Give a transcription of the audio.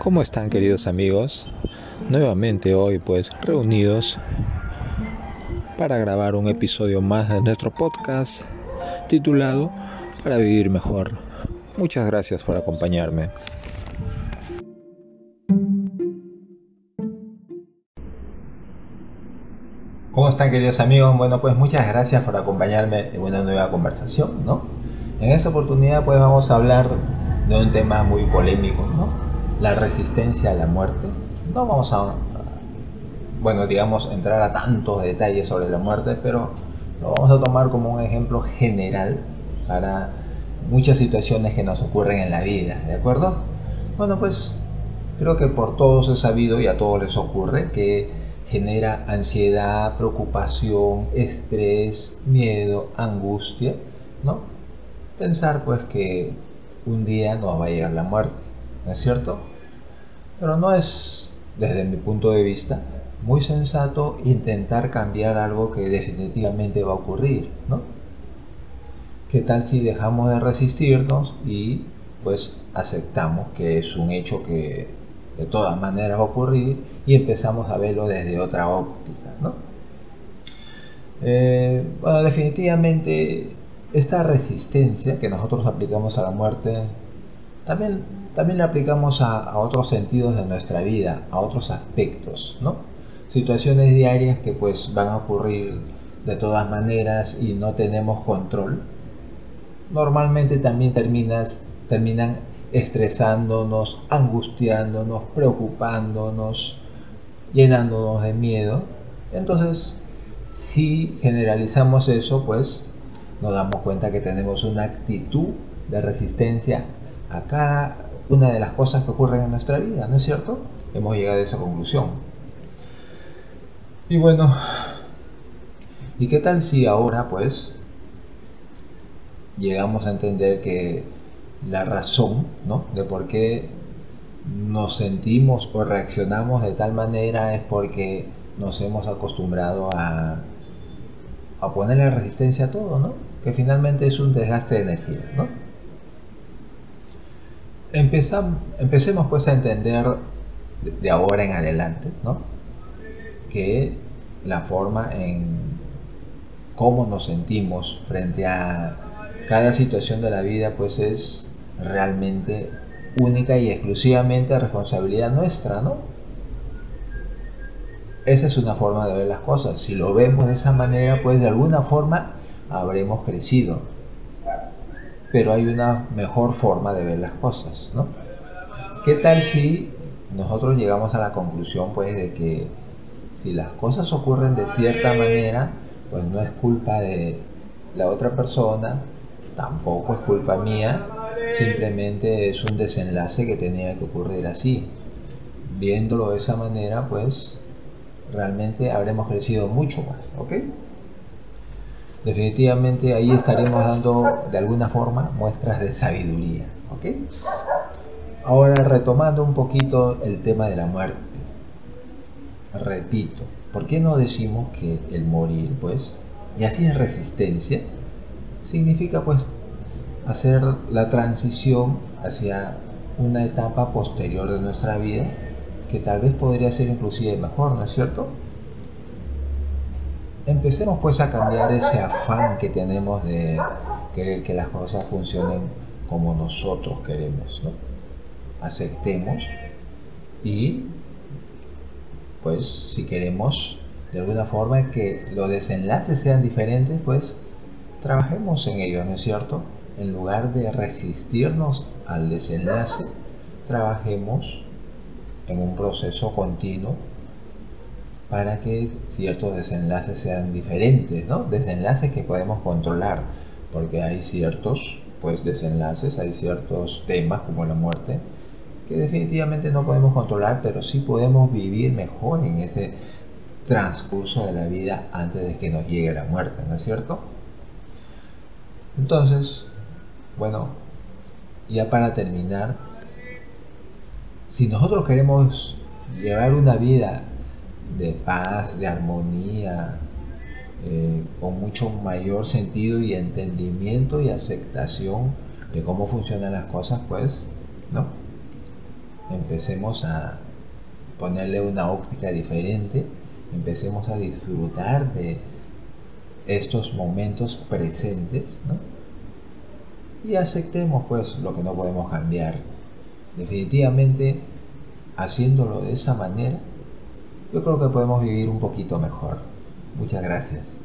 ¿Cómo están queridos amigos? Nuevamente hoy pues reunidos para grabar un episodio más de nuestro podcast titulado Para vivir mejor. Muchas gracias por acompañarme. ¿Cómo están queridos amigos? Bueno pues muchas gracias por acompañarme en una nueva conversación, ¿no? En esta oportunidad pues vamos a hablar de un tema muy polémico, ¿no? La resistencia a la muerte. No vamos a, bueno, digamos, entrar a tantos detalles sobre la muerte, pero lo vamos a tomar como un ejemplo general para muchas situaciones que nos ocurren en la vida, ¿de acuerdo? Bueno, pues creo que por todos es sabido y a todos les ocurre que genera ansiedad, preocupación, estrés, miedo, angustia, ¿no? Pensar pues que un día nos va a llegar la muerte, ¿no es cierto? Pero no es, desde mi punto de vista, muy sensato intentar cambiar algo que definitivamente va a ocurrir, ¿no? ¿Qué tal si dejamos de resistirnos y pues aceptamos que es un hecho que de todas maneras va a ocurrir y empezamos a verlo desde otra óptica, ¿no? Eh, bueno, definitivamente esta resistencia que nosotros aplicamos a la muerte también también le aplicamos a, otros sentidos de nuestra vida, a otros aspectos, ¿no? Situaciones diarias que pues van a ocurrir de todas maneras y no tenemos control. Normalmente también terminas, terminan estresándonos, angustiándonos, preocupándonos, llenándonos de miedo. Entonces, si generalizamos eso, pues nos damos cuenta que tenemos una actitud de resistencia a cada una de las cosas que ocurren en nuestra vida, ¿no es cierto? Hemos llegado a esa conclusión. Y bueno, ¿y qué tal si ahora pues llegamos a entender que la razón ¿no? de por qué nos sentimos o reaccionamos de tal manera es porque nos hemos acostumbrado a, a ponerle resistencia a todo, ¿no? Que finalmente es un desgaste de energía, ¿no? Empecemos pues a entender de ahora en adelante, ¿no? Que la forma en cómo nos sentimos frente a cada situación de la vida pues es realmente única y exclusivamente responsabilidad nuestra, ¿no? Esa es una forma de ver las cosas. Si lo vemos de esa manera, pues de alguna forma habremos crecido pero hay una mejor forma de ver las cosas, ¿no? ¿Qué tal si nosotros llegamos a la conclusión, pues, de que si las cosas ocurren de cierta manera, pues no es culpa de la otra persona, tampoco es culpa mía, simplemente es un desenlace que tenía que ocurrir así. Viéndolo de esa manera, pues realmente habremos crecido mucho más, ¿ok? Definitivamente ahí estaremos dando de alguna forma muestras de sabiduría. Ahora retomando un poquito el tema de la muerte. Repito, ¿por qué no decimos que el morir, pues, y así en resistencia, significa pues hacer la transición hacia una etapa posterior de nuestra vida que tal vez podría ser inclusive mejor, ¿no es cierto? Empecemos pues a cambiar ese afán que tenemos de querer que las cosas funcionen como nosotros queremos, ¿no? Aceptemos y pues si queremos de alguna forma que los desenlaces sean diferentes, pues trabajemos en ello, ¿no es cierto? En lugar de resistirnos al desenlace, trabajemos en un proceso continuo para que ciertos desenlaces sean diferentes, ¿no? Desenlaces que podemos controlar, porque hay ciertos pues desenlaces, hay ciertos temas como la muerte que definitivamente no podemos controlar, pero sí podemos vivir mejor en ese transcurso de la vida antes de que nos llegue la muerte, ¿no es cierto? Entonces, bueno, ya para terminar, si nosotros queremos llevar una vida de paz, de armonía, eh, con mucho mayor sentido y entendimiento y aceptación de cómo funcionan las cosas, pues, ¿no? empecemos a ponerle una óptica diferente, empecemos a disfrutar de estos momentos presentes, ¿no? Y aceptemos pues lo que no podemos cambiar. Definitivamente, haciéndolo de esa manera, yo creo que podemos vivir un poquito mejor. Muchas gracias.